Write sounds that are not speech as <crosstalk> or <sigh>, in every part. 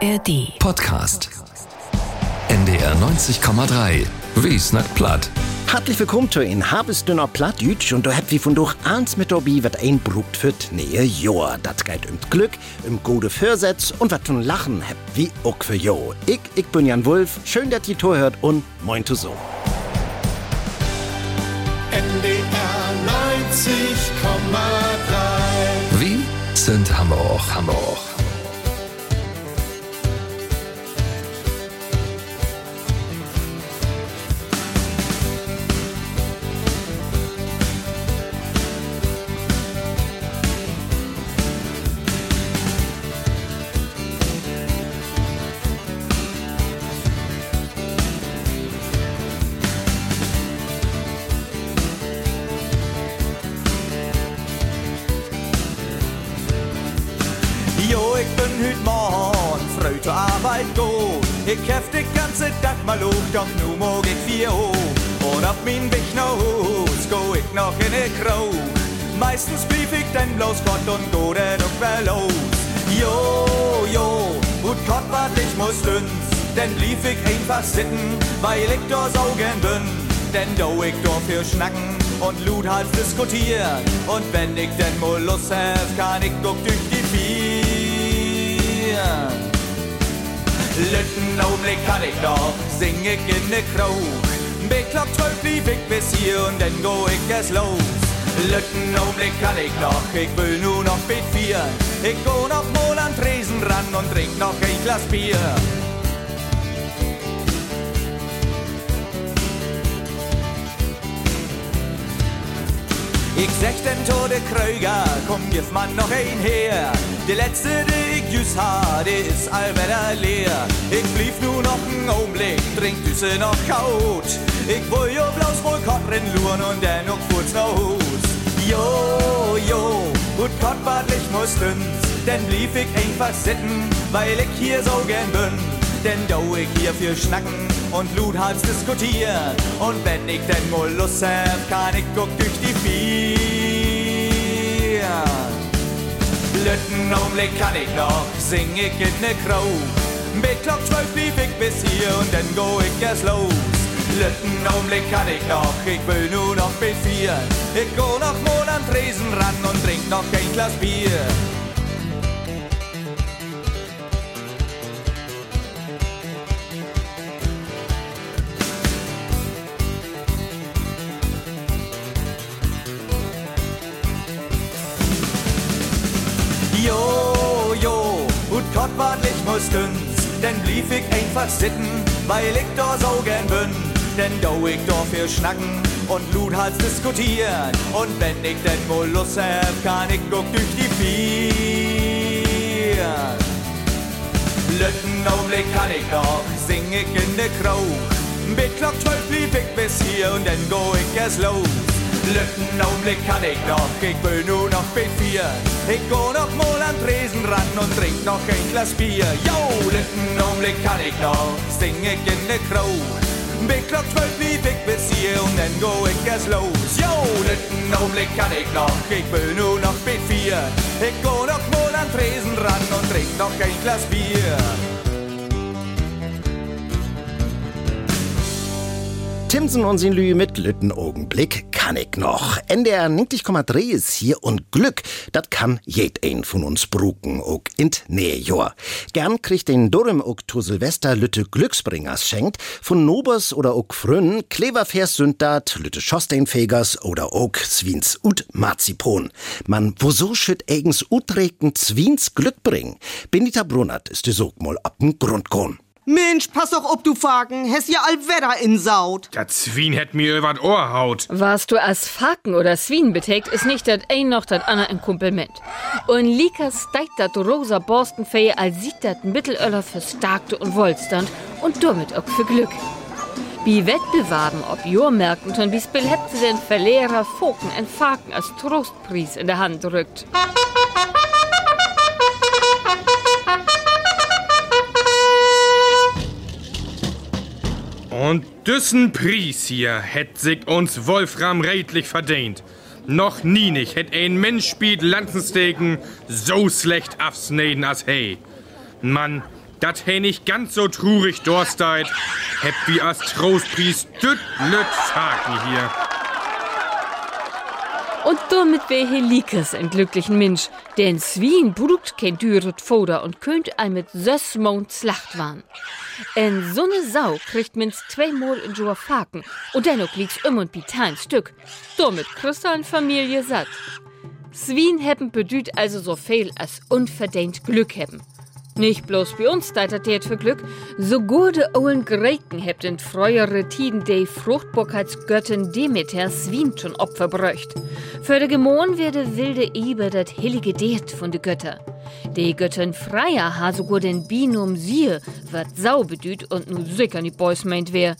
ARD. Podcast. NDR 90,3. Wie snackt platt. Hartlich willkommen zu in Habesdünner Plattdütsch und du habt wie von durch eins mit dabei, wat ein brugt für nähe Joa. Dat geht um Glück, um gute Vorsätze und wat zum Lachen habt wie auch für Jo. Ich, ich bin Jan Wulf, schön, dass ihr hört und moin zu so. NDR 90,3 Wie sind Hammer, Hammer. Bin hüt morgen, früh zur Arbeit go. Ich heft den ganze Tag mal hoch, doch nu mog ich vier Uhr. Und auf min Weg nach Hus go ich noch in ne Krau. Meistens blieb ich dann bloß Gott und go doch mal los. Jo, jo, gut Gott wat ich muss dünns, denn blieb ich einfach sitten, weil ich so gern bin. Denn do ich da für schnacken und Lut halt diskutieren. Und wenn ich denn mal Lust hab, kann ich guck durch die Vier. Lütten Augenblick kann ich doch, sing ich in ne Krau. Beklock zwölf blieb ich bis hier und dann go ich erst los. Lütten Augenblick kann ich noch, ich will nur noch bet vier. Ich go noch mal an Tresen ran und trink noch ein Glas Bier. Ich sech den Tode Kröger, komm, gib man noch ein her. Der letzte, der ich jüss ha, der ist allwetter leer. Ich blieb nur noch einen Augenblick, trink Düsse noch kaut. Ich will jo bloß wohl Kottrin luren und kurz nach Hus. Jo, jo, gut wat ich muss dünns, denn blieb ich einfach sitten, weil ich hier so gern bin. Denn do ich hier für schnacken und Bluthals diskutieren. Und wenn ich denn mal Lust hab, kann ich guck durch die Vier. Lütten Augenblick kann ich noch, sing ich in ne Krau. Mit Glock 12 blieb ich bis hier und dann go ich erst los. Lütten Augenblick kann ich noch, ich will nur noch bis vier. Ich go noch mal an Tresen ran und trink noch ein Glas Bier. Gut Gott wat ich muss dünns, denn blieb ich einfach sitten, weil ich da so gern bin. Denn do ich da für schnacken und Bluthals diskutieren. Und wenn ich denn wohl Lust hab, kann ich guck durch die Vier. Lütten Augenblick kann ich noch, sing ich in der Krau. Mit Glock 12 blieb ich bis hier und dann go ich erst los. Lütten Augenblick kann ich noch, ich will nur noch bet vier. Ich go noch mal an Tresen ran und trink noch ein Glas Bier. Jo, Lütten Augenblick kann ich noch, sing ich in der Krau. Mit Glock 12 blieb ich bis hier und dann go ich erst los. Jo, Lütten Augenblick kann ich noch, ich will nur noch bet vier. Ich go noch mal an Tresen ran und trink noch ein Glas Bier. Timsen und sin Lü mit Lütten Augenblick kann ich noch. NDR 90,3 ist hier und Glück, dat kann jed ein von uns bruken, ook in Nähjor. Gern kriegt den Durm ook zu Silvester Lütte Glücksbringers schenkt, von Nobers oder ook Frünn, Kleververs sind dat, Lütte Schosteinfegers oder ook Zwins ut Marzipon. Man, wo so schütt eigens utregen Zwins Glück bringen. Benita Brunnert ist die Sog mal ab'n Grund gehn. Mensch, pass doch ob du Faken, hes ja all Wetter in Saut. Der Zwien hätt mir übers Ohr haut. Was du als Faken oder Swien beträgt, ist nicht das ein noch das andere ein Kompliment. Und Lika steigt dat rosa Borstenfee als sieht dat Mittelöller für Starkte und Wohlstand und damit auch für Glück. Wie Wettbewerben ob Jormärkten und wie Spiel hätte sie den Verlehrer Foken en Faken als Trostpreis in der Hand drückt. Und düssen Pries hier hätt sich uns Wolfram redlich verdient. Noch nie nicht hätt ein Mensch spielt Lanzensteken so schlecht absneden als hey. Mann, dat he nicht ganz so trurig dorsteit. Heb wie as Trostpries düt lüt Faken hier. Und damit wär Helikes ein glücklichen Mensch, denn Swien brugt kein düret Foder und könnt ein mit Sössmond Slacht waren. En so ne Sau kriegt minst zweimal in Joa Faken und dennoch liegt's um und ein Stück. Damit kriegst du Familie satt. Swien hebben bedüht also so viel als unverdient Glück hebben. Nicht bloß bei uns deitet det für Glück, so gute Owen Greken hebt in freuere Tiden de Fruchtbarkeitsgöttin Demeter Swien schon Opfer bräucht. Für de Gemorn werde wilde Eber dat heilige Deet von de Götter. De Göttin Freier ha sogar den Binum Siehe, wat Sau bedüht und nu sicher nicht Boys meint wer.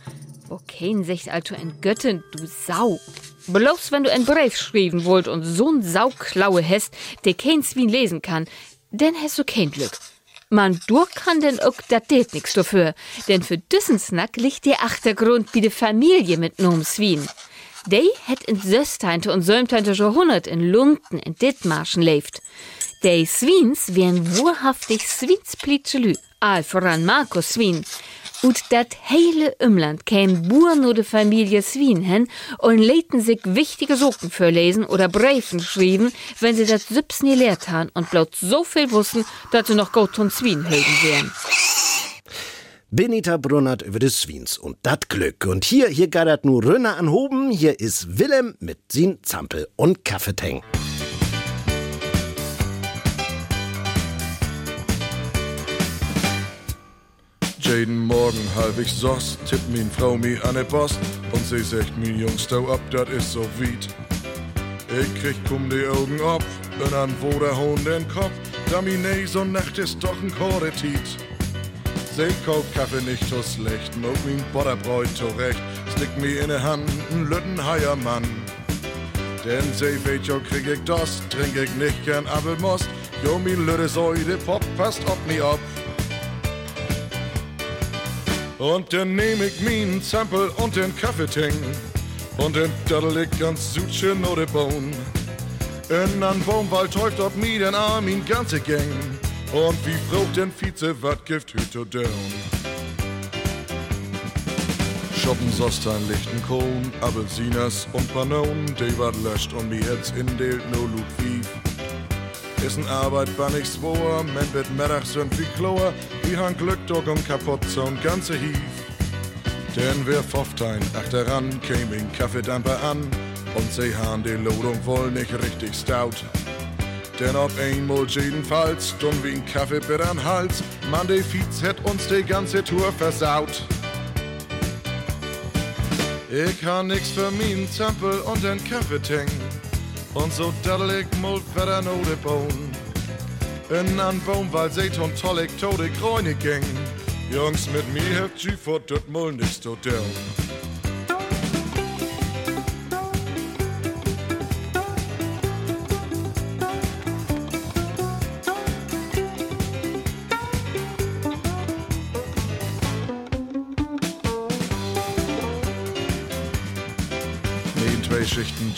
Kein sich also ein Göttin, du Sau. Bloß wenn du ein Brief schreiben wollt und so'n Sauklaue hast, der kein Swien lesen kann, dann hast du kein Glück. Man durch kann denn auch dat det nix dafür, denn für diesen Snack liegt der Achtergrund wie de Familie mit nom Swien. Dei het in Sösteinte und Sömteinte schon hundert in Lunden in Dithmarschen lebt. Dei Swiens wären wahrhaftig Swiensplitschelü, all voran Markus Swien. Und dat heile Umland käm Buren oder Familie Swien hin und läten sich wichtige Socken für lesen oder Briefen schrieben, wenn sie dat Süps nie lehrt han und bloß so viel wussten, dass sie noch gut und Swien helden wären. Benita Brunnert über des Swins und dat Glück. Und hier, hier gaddert nur Rönner an Hoben. Hier ist Willem mit sin Zampel und Kaffeeteng. Jeden Morgen halb ich soss, tippt min Frau mi an de Post und sie sagt min Jungs stau ab, dat is so weit. Ich krieg kum die Augen ab, und an wo der Hund den Kopf, da mi nee, so Nacht ist doch ein Korretit. Sie kauft Kaffee nicht so schlecht, mog min Butterbräut zurecht, stick mi in de Hand, n lütten Mann. Denn sie weet jo krieg ich das, trink ich nicht gern Apfelmost, jo mi lütte Säude Pop passt ob mi ab. Und dann nehm ich min Zampel und den Kaffeeteng und dann daddel ich ganz Südchen oder Bohn. In an Baumwald täuft ob mi den Arm min ganze Gang und wie fragt den Vize wat gift hüto down. Shoppen sost ein lichten Kohn, Apfelsinas und Bananen, die wat löscht und mi jetzt indeelt no Ludwig. Ist ein Arbeit war nicht swor, men wird Mittag sind wie Chlor, wie han Glück doch um kaputt so'n ganze Hief. Denn wir Pfofftein achteran, käm in Kaffeedamper an und sie han die Lodung wohl nicht richtig stout. Denn ob einmal jedenfalls, dumm wie ein Kaffeebitt an Hals, man de Fietz hätt uns die ganze Tour versaut. Ich han nix für min Zampel und den Kaffeeteng. Und so daddel ich mal wieder no de Bohn. In an Baumwald seht und toll ich tode Gräune ging. Jungs, mit mir habt ihr vor dort mal nicht so down.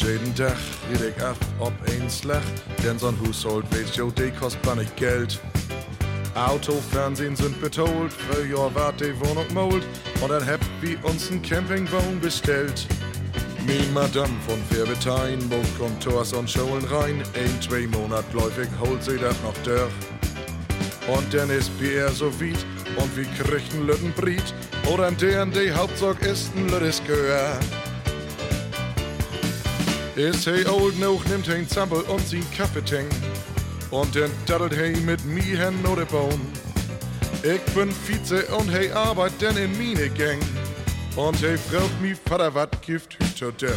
Jeden Tag, red ich ab, ob ein Slach, denn so'n Hushold weet jo, de kost bannig Geld. Auto, Fernsehen sind betolt, für Jahr wart die Wohnung mold, und dann habt wie uns ein Campingwohn bestellt. Min Madame von Färbetein, wo kommt Tors und Scholen rein, ein, zwei Monat läufig holt sie dat noch durch. Und dann ist Bier so weit, und wie kriegt ein Lütten Briet, oder ein D&D Hauptsorg ist ein Lüttes Gehör. Is hey old noch nimmt ein Zampel und sie Kaffeeteng. Und dann daddelt hey mit mir hen oder Baum. Ich bin Vize und hey arbeit denn in mine Gang. Und hey fragt mi Vater wat gift hüter down.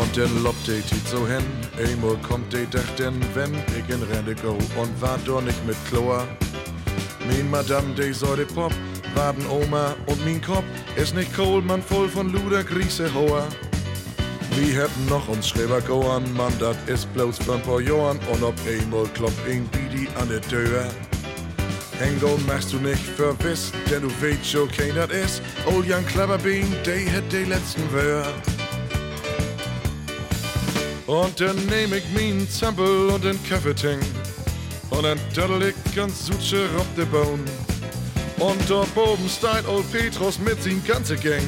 Und dann lobt de tit so hin, einmal kommt de Dach denn wenn ich in Rente go und war doch nicht mit Chlor. Min Madame, de sollte Pop, Waden Oma und min Kopf ist nicht Kohl, man voll von Luder Griese hoher. Wir hätten noch uns Schreiber goan, man, dat ist bloß ein paar Jahren und ob einmal klopft ein Bidi an der Tür. Hengel machst du nicht verwiss, denn du weißt schon, kein dat ist. Old Young Cleverbean, der hat die letzten Wörter. Und dann nehm ich min Zampel und den Kaffeeteng. Und dann töddel ich ganz sutscher auf de Bohn. Und dort oben steht old Petrus mit sin ganze Gang.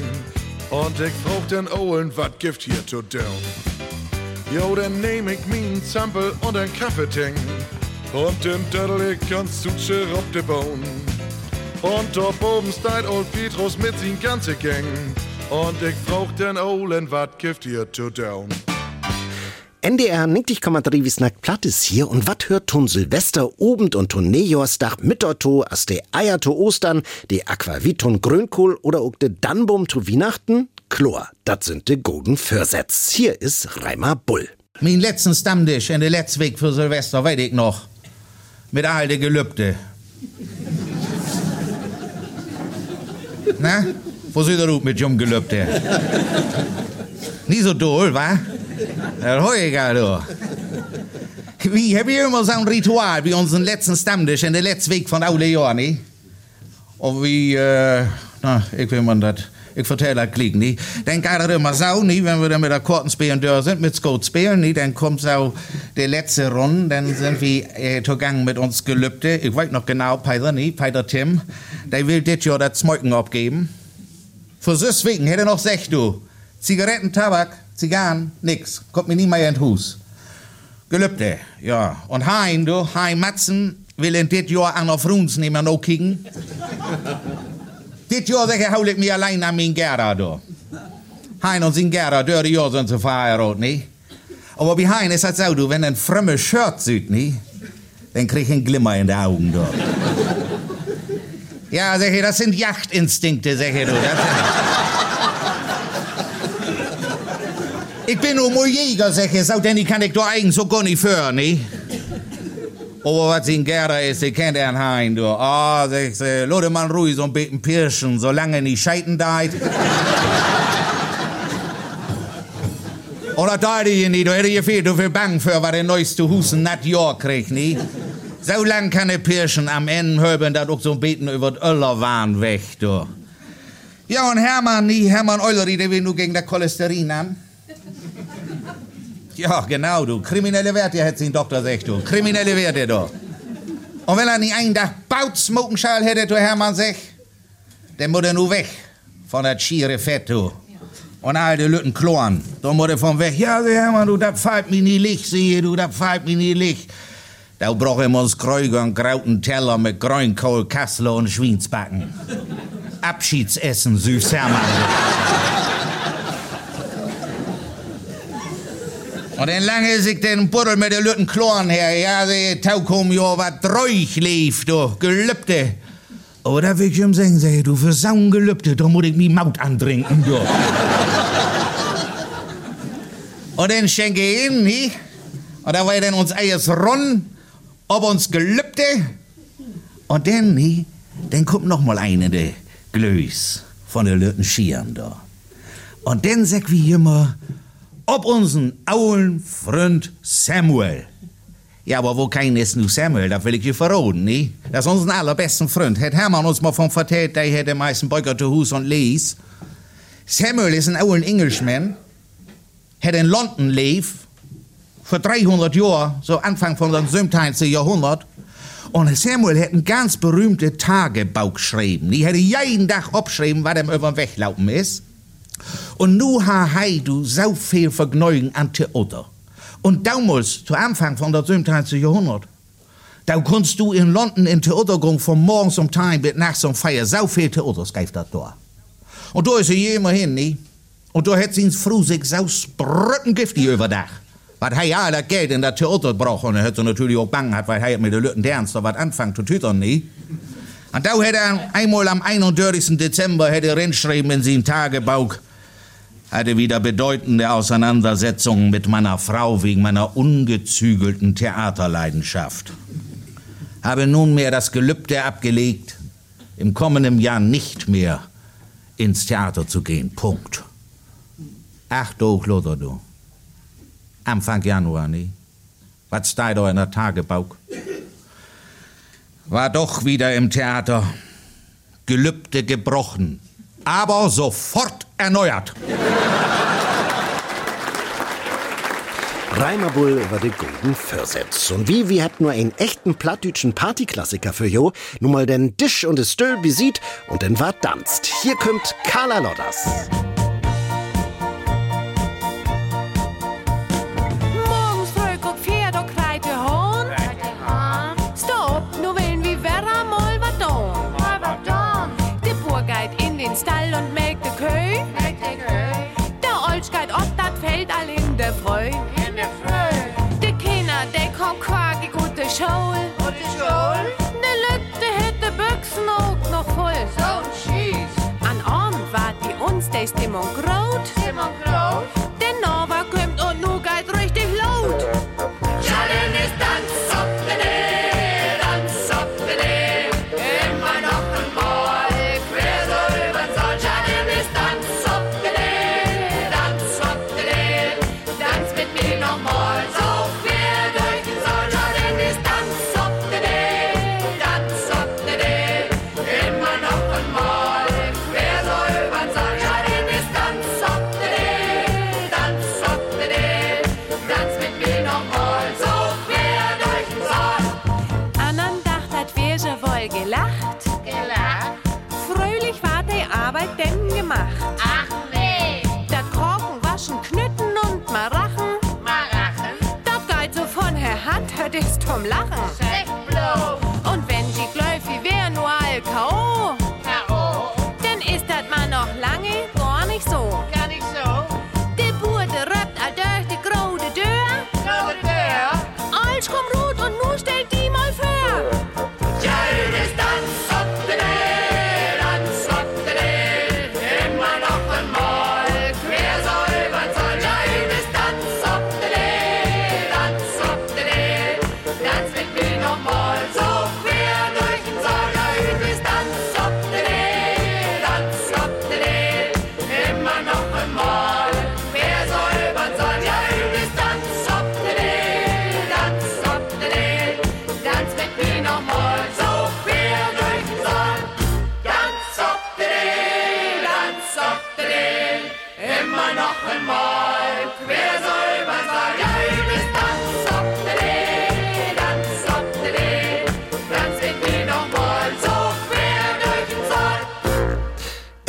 Und ich frag den Owen, wat gift hier to down? Jo, dann nehm ich min Zampel und ein Kaffeetang. Und den töddel ich ganz sutscher auf de Bohn. Und dort oben steht old Petrus mit sin ganze Gang. Und ich frag den Owen, wat gift hier to down? NDR 90,3 wie snackt platt ist hier und wat hört Ton Silvester obend und Ton Nejorsdach Mitterto as de Eier to Ostern, de Aquaviton Grünkohl oder ook de Dannbum to Weihnachten? Chlor, dat sind de golden Försetz. Hier ist Reimer Bull. Mein letzten Stammtisch in der letzten Weg für Silvester, weiß ich noch. Mit all de Gelübde. <laughs> Na? Wo seid ihr mit Jum Gelübde? <laughs> Nie so doll, wa? Das Heuiger, du. Wir haben immer so ein Ritual wie unseren letzten Stammtisch in der letzten Weg von ne? Und wie, äh, na, ich will man das, ich vertelle das klick, ne? Dann geht das immer so, ne? Wenn wir dann mit der Kartenspielen da sind, mit Scout spielen, ne? Dann kommt so die letzte Runde, dann sind wir äh, zugange mit uns Gelübde. Ich weiß noch genau, Peter, ne? Peter Tim, der will dit Jahr das Smolken abgeben. Für deswegen hätte er noch sech, du. Zigaretten, Tabak, Zigarren, nix. Kommt mir nie mehr in den Hus. Gelübde, ja. Und Hein, du, Hein Matzen, will in dit Jahr an auf Runs nehmen noch kicken. dit Jahr, ich, hol ich mir allein an mein Gerda, du. Hein und sein Gerda, dörre Jahr sind zu verheiratet, ne? Aber bei Hein ist das so, du, wenn ein fremde Shirt sieht, ne? Dann krieg ich einen Glimmer in die Augen, du. ja, ich, das sind Jachtinstinkte, ich, du. Das sind Ich bin nur Jäger, sag ich, so, denn ich kann ich doch eigentlich so gar nicht für, ne? Aber was ihn gerne ist, ich kennt er hein, du. Ah, oh, sag ich, Leute, mal ruhig so ein bisschen pirschen, solange nicht scheiten deit. Oder da die nicht, du hätte je viel, du viel bang für, was der neueste Husen nat Jahr kriegt, ne? So lang kann er pirschen, am Ende höben dat auch so ein bisschen über den Öllerwahn weg, du. Ja, und Hermann, nie, Hermann Euleri, der will nur gegen das Cholesterin an. Ja, genau, du. Kriminelle Werte, hätte den Doktor sagt, du. Kriminelle Werte, du. Und wenn er nicht einen Tag Bautsmokenschal hätte, du Hermann sech, dann muss er nur weg von der schiere Fett, du. Und all die Lütten kloren. Da muss er von weg. Ja, der Hermann, du, das fällt mir nie Licht, siehe du, das fällt mir nie Licht. Da brauchen wir uns Kräuger und grauten Teller mit Grünkohl, Kassler und Schweinsbacken. Abschiedsessen, süß Hermann. Und dann lange sich den Buddel mit der Lütten Kloren her, ja, der Taukum, ja, was treuch lief, du, Gelübde. Aber da will ich ihm sagen, sag ich, du, für Gelübde, da muss ich mi Maut antrinken, du. Und dann schenke ich ihn, nie? Und da war dann uns eines Ron, ob uns Gelübde. Und dann, nie? Dann kommt noch mal eine, der Glöß von der Lütten Schieren, da. Und dann sag wie immer, ob unseren aulen Freund Samuel. Ja, aber wo kein ist nu Samuel, das will ich dir verraten, ne? Das ist unseren allerbesten Freund. Hat Hermann uns mal von vertellt, der hat den meisten Beuger zu Hus und Lies. Samuel ist ein aulen Englishman, hat in London lebt, vor 300 Jahren, so Anfang von dem 17. Jahrhundert. Und Samuel hat ein ganz berühmte Tagebuch geschrieben. Die hätte jeden Tag abgeschrieben, was ihm über den Weg laufen ist. Und nu ha hei du so viel Vergnügen an Theater. Und damals, zu Anfang von der 17. Jahrhundert, da konntest du in London in Theater gehen von morgens um Time bis nachts um Feier. So viel Theater greift das da. Und da ist er immer hin, ne? Und da hat sie ins Früh sich so spröttengiftig überdacht. Weil er ja das Geld in das Theater braucht. Und er hat natürlich auch Bang gehabt, weil er mit den Leuten ernst was anfangen zu tütern, ne? Und da hat er einmal am 31. Dezember hat er reinschreiben in sein Tagebuch, hatte wieder bedeutende Auseinandersetzungen mit meiner Frau wegen meiner ungezügelten Theaterleidenschaft. Habe nunmehr das Gelübde abgelegt, im kommenden Jahr nicht mehr ins Theater zu gehen. Punkt. Ach du. Anfang Januar, ne? Was steht da in der Tagebuch? War doch wieder im Theater. Gelübde gebrochen, aber sofort erneuert. Reimerbull über die Golden Versetz. Und wie, wir hätten nur einen echten plattdütschen Partyklassiker für jo, nun mal den Tisch und das Stüll besieht und den war danzt. Hier kommt Carla Lodders. Freu. De Kinder, de kommt quagi gute Schule. De Lütte hätte Büchsen auch noch voll. An Abend wart die uns de Stimmung grot. Der Nova kommt und nu geht richtig laut. Zum Lachen.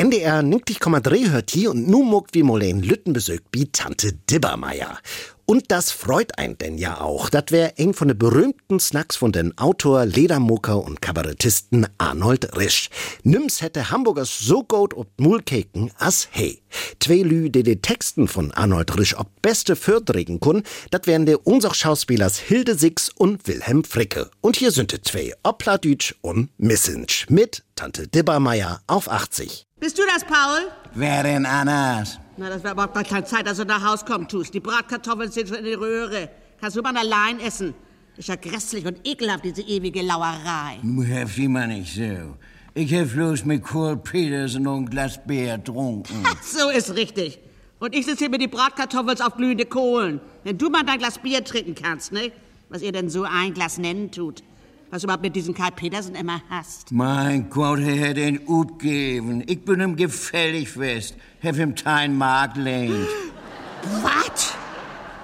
NDR 90,3 hört hier und nu muckt wie Molen Lütten besögt wie Tante Dibbermeier. Und das freut einen denn ja auch. Das wär ein von den berühmten Snacks von den Autor, Ledermucker und Kabarettisten Arnold Risch. Nims hätte Hamburgers so gut ob Mulkeken as hey. Zwei Lü, die die Texten von Arnold Risch ob beste Fördregen kun, dat wären der unser Schauspielers Hilde Six und Wilhelm Fricke. Und hier sind die zwei, Opladütsch und Missinsch mit Tante Dibbermeier auf 80. Bist du das, Paul? Wer denn anders? Na, das wäre überhaupt mal keine Zeit, dass du nach Haus kommen tust. Die Bratkartoffeln sind schon in die Röhre. Kannst du mal allein essen. Ist ja grässlich und ekelhaft, diese ewige Lauerei. Nu heftig immer nicht so. Ich hab bloß mit Kurt Petersen und ein Glas Bier getrunken. <laughs> So ist richtig. Und ich sitze hier mit die Bratkartoffeln auf glühende Kohlen. Wenn du mal dein Glas Bier trinken kannst, ne? Was ihr denn so ein Glas nennen tut. Was du überhaupt mit diesem Karl Petersen immer hast. Mein Gott, er hat ihn gut gegeben. Ich bin ihm gefällig fest. Hab ihm kein Mark lehnt. Was?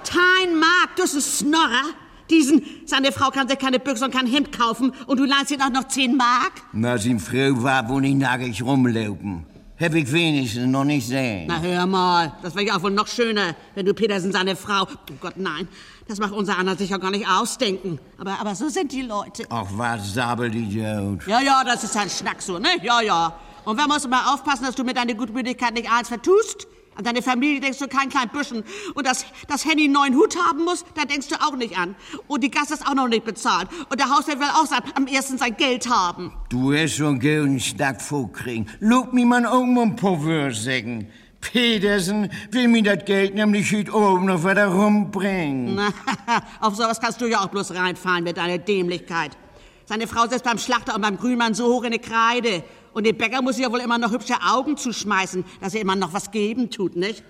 Dein Mark, du bist ein Snorrer? Diesen, seine Frau kann sich keine Büchse und kein Hemd kaufen und du leihst ihm auch noch 10 Mark? Na, sie Frau war, wo nicht nackig rumlaufen. Hab ich wenigstens noch nicht sehen. Na hör mal, das wäre ja auch wohl noch schöner, wenn du Petersen seine Frau... Oh Gott, nein, das macht unser Anna sicher gar nicht ausdenken. Aber, aber so sind die Leute. Ach, was Sabelidiot. Ja, ja, das ist ein Schnack so, ne? Ja, ja. Und wer muss immer aufpassen, dass du mit deiner Gutmütigkeit nicht eins vertust? An deine Familie denkst du kein klein bisschen. Und dass, dass Henny einen neuen Hut haben muss, da denkst du auch nicht an. Und die Gas ist auch noch nicht bezahlt. Und der Hauswirt will auch sein, am ersten sein Geld haben. Du hast schon einen Schnack vorkriegen. Lob mir mal um ein paar Würsigen. Petersen will mir das Geld nämlich heute oben noch wieder rumbringen. Na, <laughs> auf sowas kannst du ja auch bloß reinfallen mit deiner Dämlichkeit. Seine Frau sitzt beim Schlachter und beim Grünmann so hoch in die Kreide. Und dem Bäcker muss sie ja wohl immer noch hübsche Augen zuschmeißen, dass er immer noch was geben tut, nicht?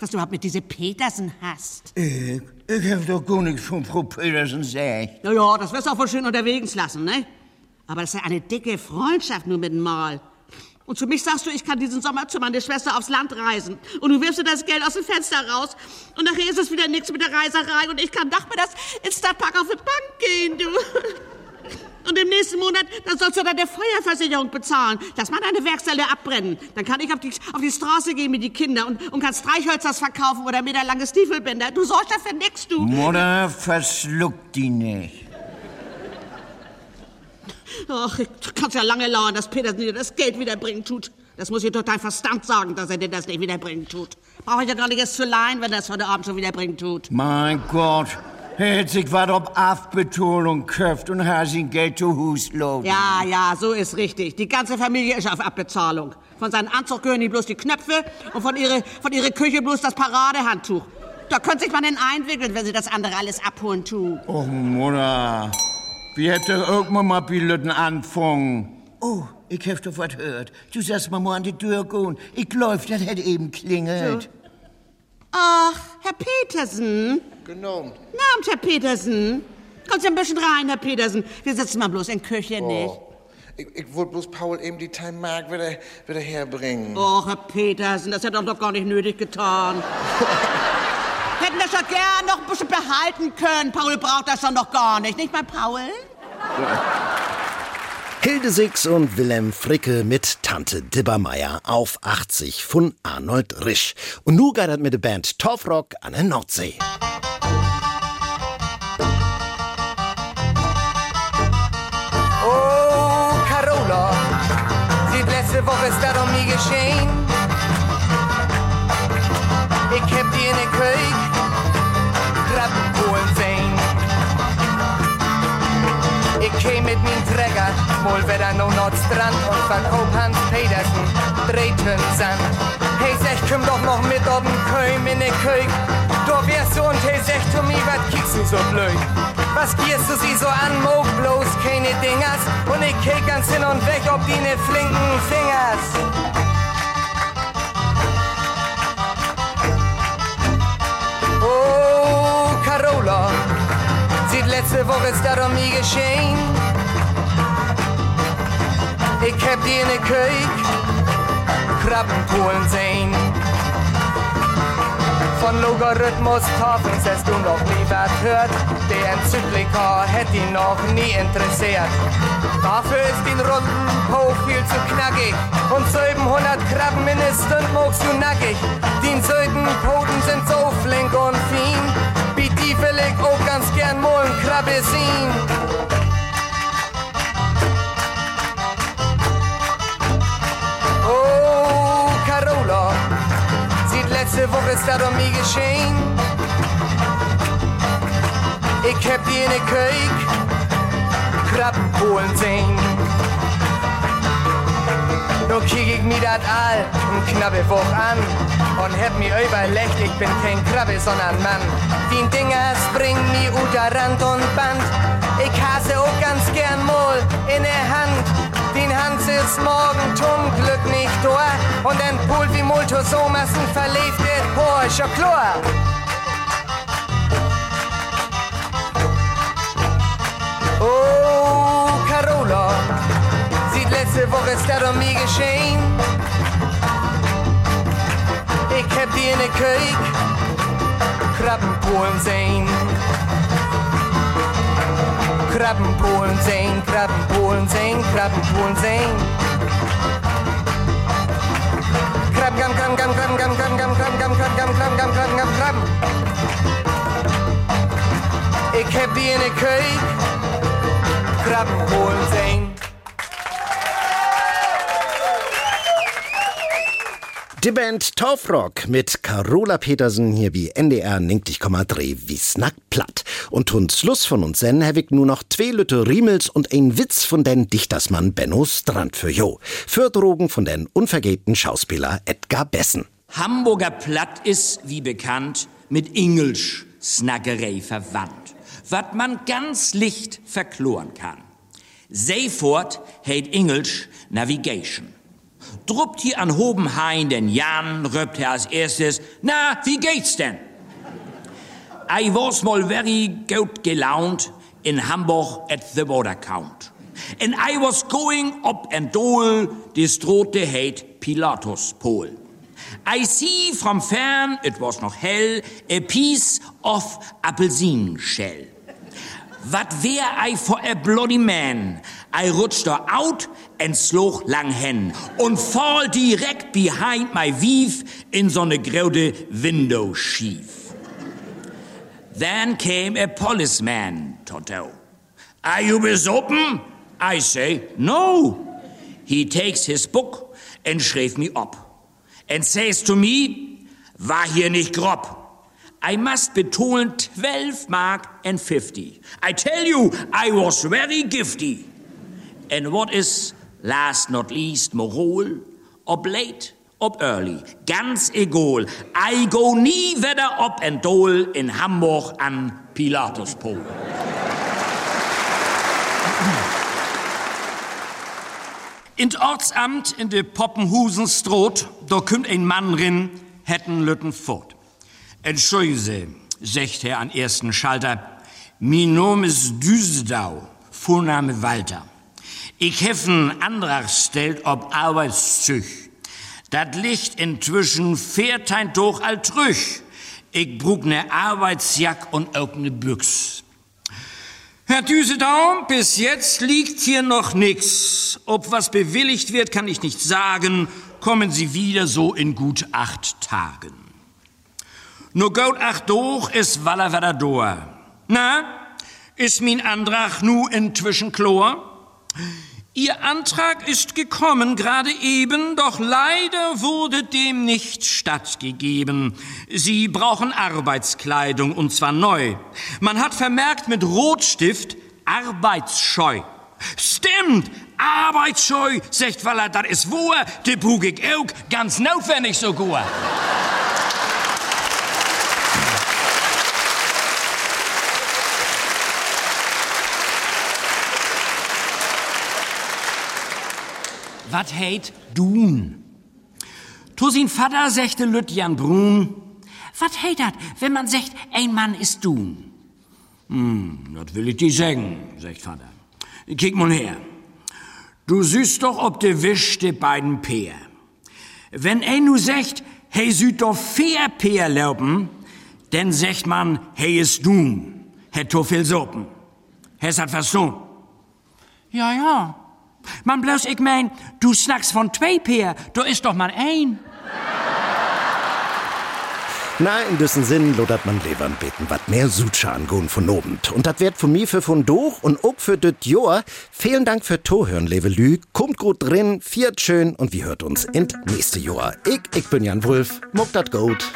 Was du überhaupt mit diese Petersen hast. Ich, ich hab doch gar nichts von Frau Petersen gesagt. Ja, ja, das wirst du auch wohl schön unterwegs lassen, ne? Aber das ist ja eine dicke Freundschaft nur mit dem Mal. Und zu mich sagst du, ich kann diesen Sommer zu meiner Schwester aufs Land reisen. Und du wirfst dir das Geld aus dem Fenster raus. Und nachher ist es wieder nichts mit der Reiserei. Und ich kann nachmittags ins Stadtpark auf die Bank gehen, du. Und im nächsten Monat, dann sollst du deine Feuerversicherung bezahlen. Lass mal deine Werkstätte abbrennen. Dann kann ich auf die, auf die Straße gehen mit den Kindern und, und kann Streichhölzers verkaufen oder meterlange Stiefelbänder. Du sorgst dafür nix, du. Mutter, verschluck die nicht. Ach, ich kann's ja lange lauern, dass Petersen dir das Geld wiederbringen tut. Das muss ich doch dein Verstand sagen, dass er dir das nicht wiederbringen tut. Brauche ich ja gar nicht erst zu leihen, wenn er es heute Abend schon wiederbringen tut. Mein Gott, hätte sich was ob Abbetonung köpft und hat sein Geld zu Hus loben. Ja, ja, so ist richtig. Die ganze Familie ist auf Abbezahlung. Von seinem Anzug gehören ihm bloß die Knöpfe und von ihrer von ihre Küche bloß das Paradehandtuch. Da könnte sich man denn einwickeln, wenn sie das andere alles abholen tun. Och, Mutter, wie hätte irgendwann mal Piloten anfangen? Oh, ich hab doch was gehört. Du sagst mal mal an die Tür gehen. Ich glaub, das hätte eben klingelt. Ach, Herr Petersen. Genau. Abend, Herr Petersen. Kommt Sie ein bisschen rein, Herr Petersen. Wir sitzen mal bloß in Küche, nicht? Oh. Ich, ich wollte bloß Paul eben die Time Mark wieder, wieder herbringen. Och, Herr Petersen, das hätte er doch gar nicht nötig getan. <laughs> Hätten das ja gern noch ein bisschen behalten können. Paul braucht das schon noch gar nicht. Nicht mal Paul? Hilde Six und Wilhelm Fricke mit Tante Dibbermeier auf 80 von Arnold Risch. Und nu geht das mit der Band Torfrock an der Nordsee. Oh, Carola, die letzte Woche ist das um mich geschehen. Ich hab die in käm mit min Träger, mal wieder no Nordstrand und verkauf Hans Petersen, Drehtön Sand. Hey, sech, komm doch noch mit ob'n Köm in der Küche. Du wärst so und hey, sech, tu mi, wat kiekst du so blöd? Was gierst du sie so an, Mo, bloß keine Dingers? Und ich kick ganz hin und weg, ob die ne flinken Fingers. Oh, Carola, letzte Woche ist das um mich geschehen. Ich hab die in der Küche Krabbenpolen sehen. Von Logarithmus Tafeln hast du noch nie was gehört. Der Enzyklika hätte ihn noch nie interessiert. Dafür ist den runden Po viel zu knackig. Und 700 Krabben in Stund magst du nackig. Die Söden Poten sind so flink und fein. Will ich auch ganz gern ein Krabbe sehen. Oh, Carola, sieht letzte Woche ist das um mich geschehen. Ich hab die in der Küche Krabbenpolen sehen. Nun kiek ich mir dat all und knappe Woch an und hab mir überlegt, ich bin kein Krabbe, sondern Mann. Die Dinger springen mir unter Rand und Band. Ich hasse auch ganz gern mal in der Hand. Den Hans ist morgen zum Glück nicht da und ein Pool wie Multo so massen verlebt wird, ja klar. Oh, letzte Woche ist das um mich geschehen. Ich hab die in der Küche Krabbenpolen sehen. Krabbenpolen sehen, Krabbenpolen sehen, Krabbenpolen sehen. Krabben, Krabben, Krabben, Krabben, Krabben, Krabben, Krabben, Krabben, Krabben, Krabben, Krabben, Krabben, Krabben, Krabben, Krabben. Ich hab die in der Küche Krabbenpolen sehen. Die Band Torfrock mit Carola Petersen hier wie NDR 90,3 wie Snack platt. Und zum Schluss von uns sen ich nur noch zwei Lütte Riemels und ein Witz von den Dichtersmann Benno Strand für Jo. Für Drogen von den unvergehten Schauspieler Edgar Bessen. Hamburger Platt ist, wie bekannt, mit Englisch Snackerei verwandt, wat man ganz licht verkloren kann. Seefort hält Englisch Navigation. Druppt hier an Hobenhain den Jan, röpt er als erstes, na, wie geht's denn? I was mal very gut gelaunt in Hamburg at the Border Count. and I was going up and dole, this drohte hate Pilatus Pol. I see from fern, it was noch hell, a piece of apelsine shell. What wär I for a bloody man? I rutscht da out and sloch lang hen und fall direkt behind my wief in so ne graude window schief. Then came a policeman, Toto. Are you besopen? I say, no. He takes his book and schreef me up and says to me, war hier nicht grob. I must betonen 12 mark and 50. I tell you, I was very gifty. And what is last not least moral, ob late, ob early, ganz egal. I go nie wieder ob and dole in Hamburg an Pilatuspol. In Ortsamt in de Poppenhusenstrot, da kümmt ein Mann rin, hätten Lütten fort. Entschuldigen sagt er an ersten Schalter, mein Name ist Düsedau, Vorname Walter. Ich hef einen Antrag stellt ob Arbeitszüg. Dat liegt inzwischen viertein durch altrüch. Ich brug ne Arbeitsjack und auch ne Büchs. Herr Düsedau, bis jetzt liegt hier noch nix. Ob was bewilligt wird, kann ich nicht sagen. Kommen Sie wieder so in gut acht Tagen. Nur gut acht durch ist Waller wieder door. Na, ist mein Antrag nu inzwischen Chlor? Ihr Antrag ist gekommen gerade eben, doch leider wurde dem nicht stattgegeben. Sie brauchen Arbeitskleidung und zwar neu. Man hat vermerkt mit Rotstift Arbeitsscheu. Stimmt, Arbeitsscheu, sagt das ist wahr, de brug ich auch, ganz notwendig sogar. Wat heet doen? To zijn vader zegte Lüt Jan Brun. Wat heet dat, wenn man zegt, ein Mann ist doen? Hm, dat will ich dir sagen, sagt Vater. Kick mal her. Du süßt doch ob de Wisch de beiden Peer. Wenn ein nu sagt, hey süd doch vier Peer laufen, denn sagt man, hey ist doen. Hätt to viel Sopen. Hes hat verstanden. Ja, ja, man bloß, ich mein, du snackst von zwei Peer, du ist doch mal ein. Na, in dessen Sinn lodert man Levern beten, wat mehr Sutsche angehen von obend. Und dat wird von mir für von doch und auch für das Jahr. Vielen Dank für Tohören, Levelü. Kommt gut drin, viert schön und wir hört uns in nächste Jahr. Ich, ich bin Jan Wulf, muck dat gut.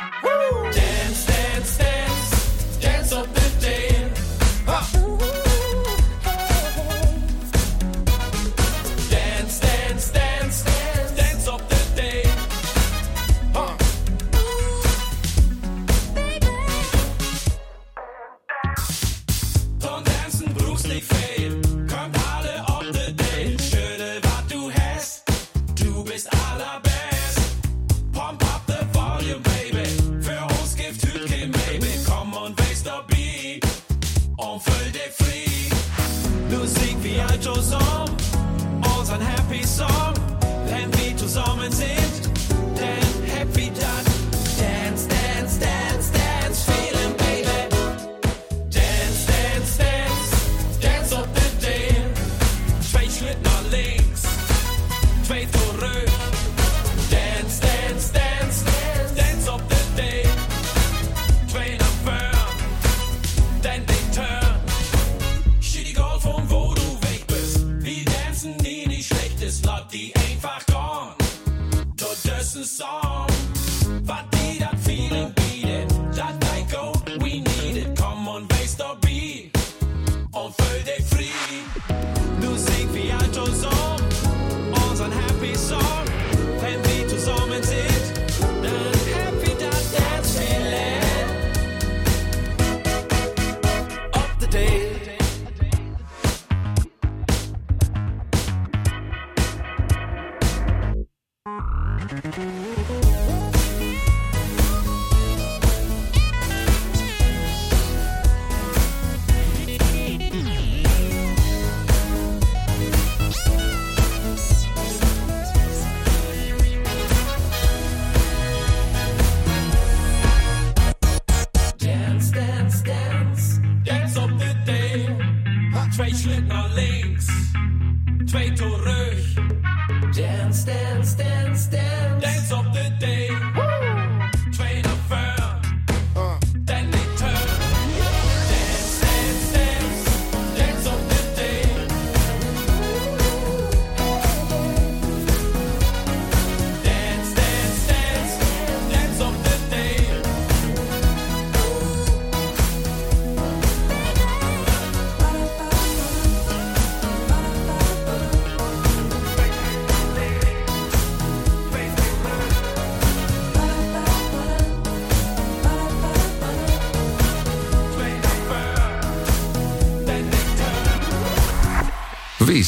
Song, Zwei Schlitten nach links, zwei zurück.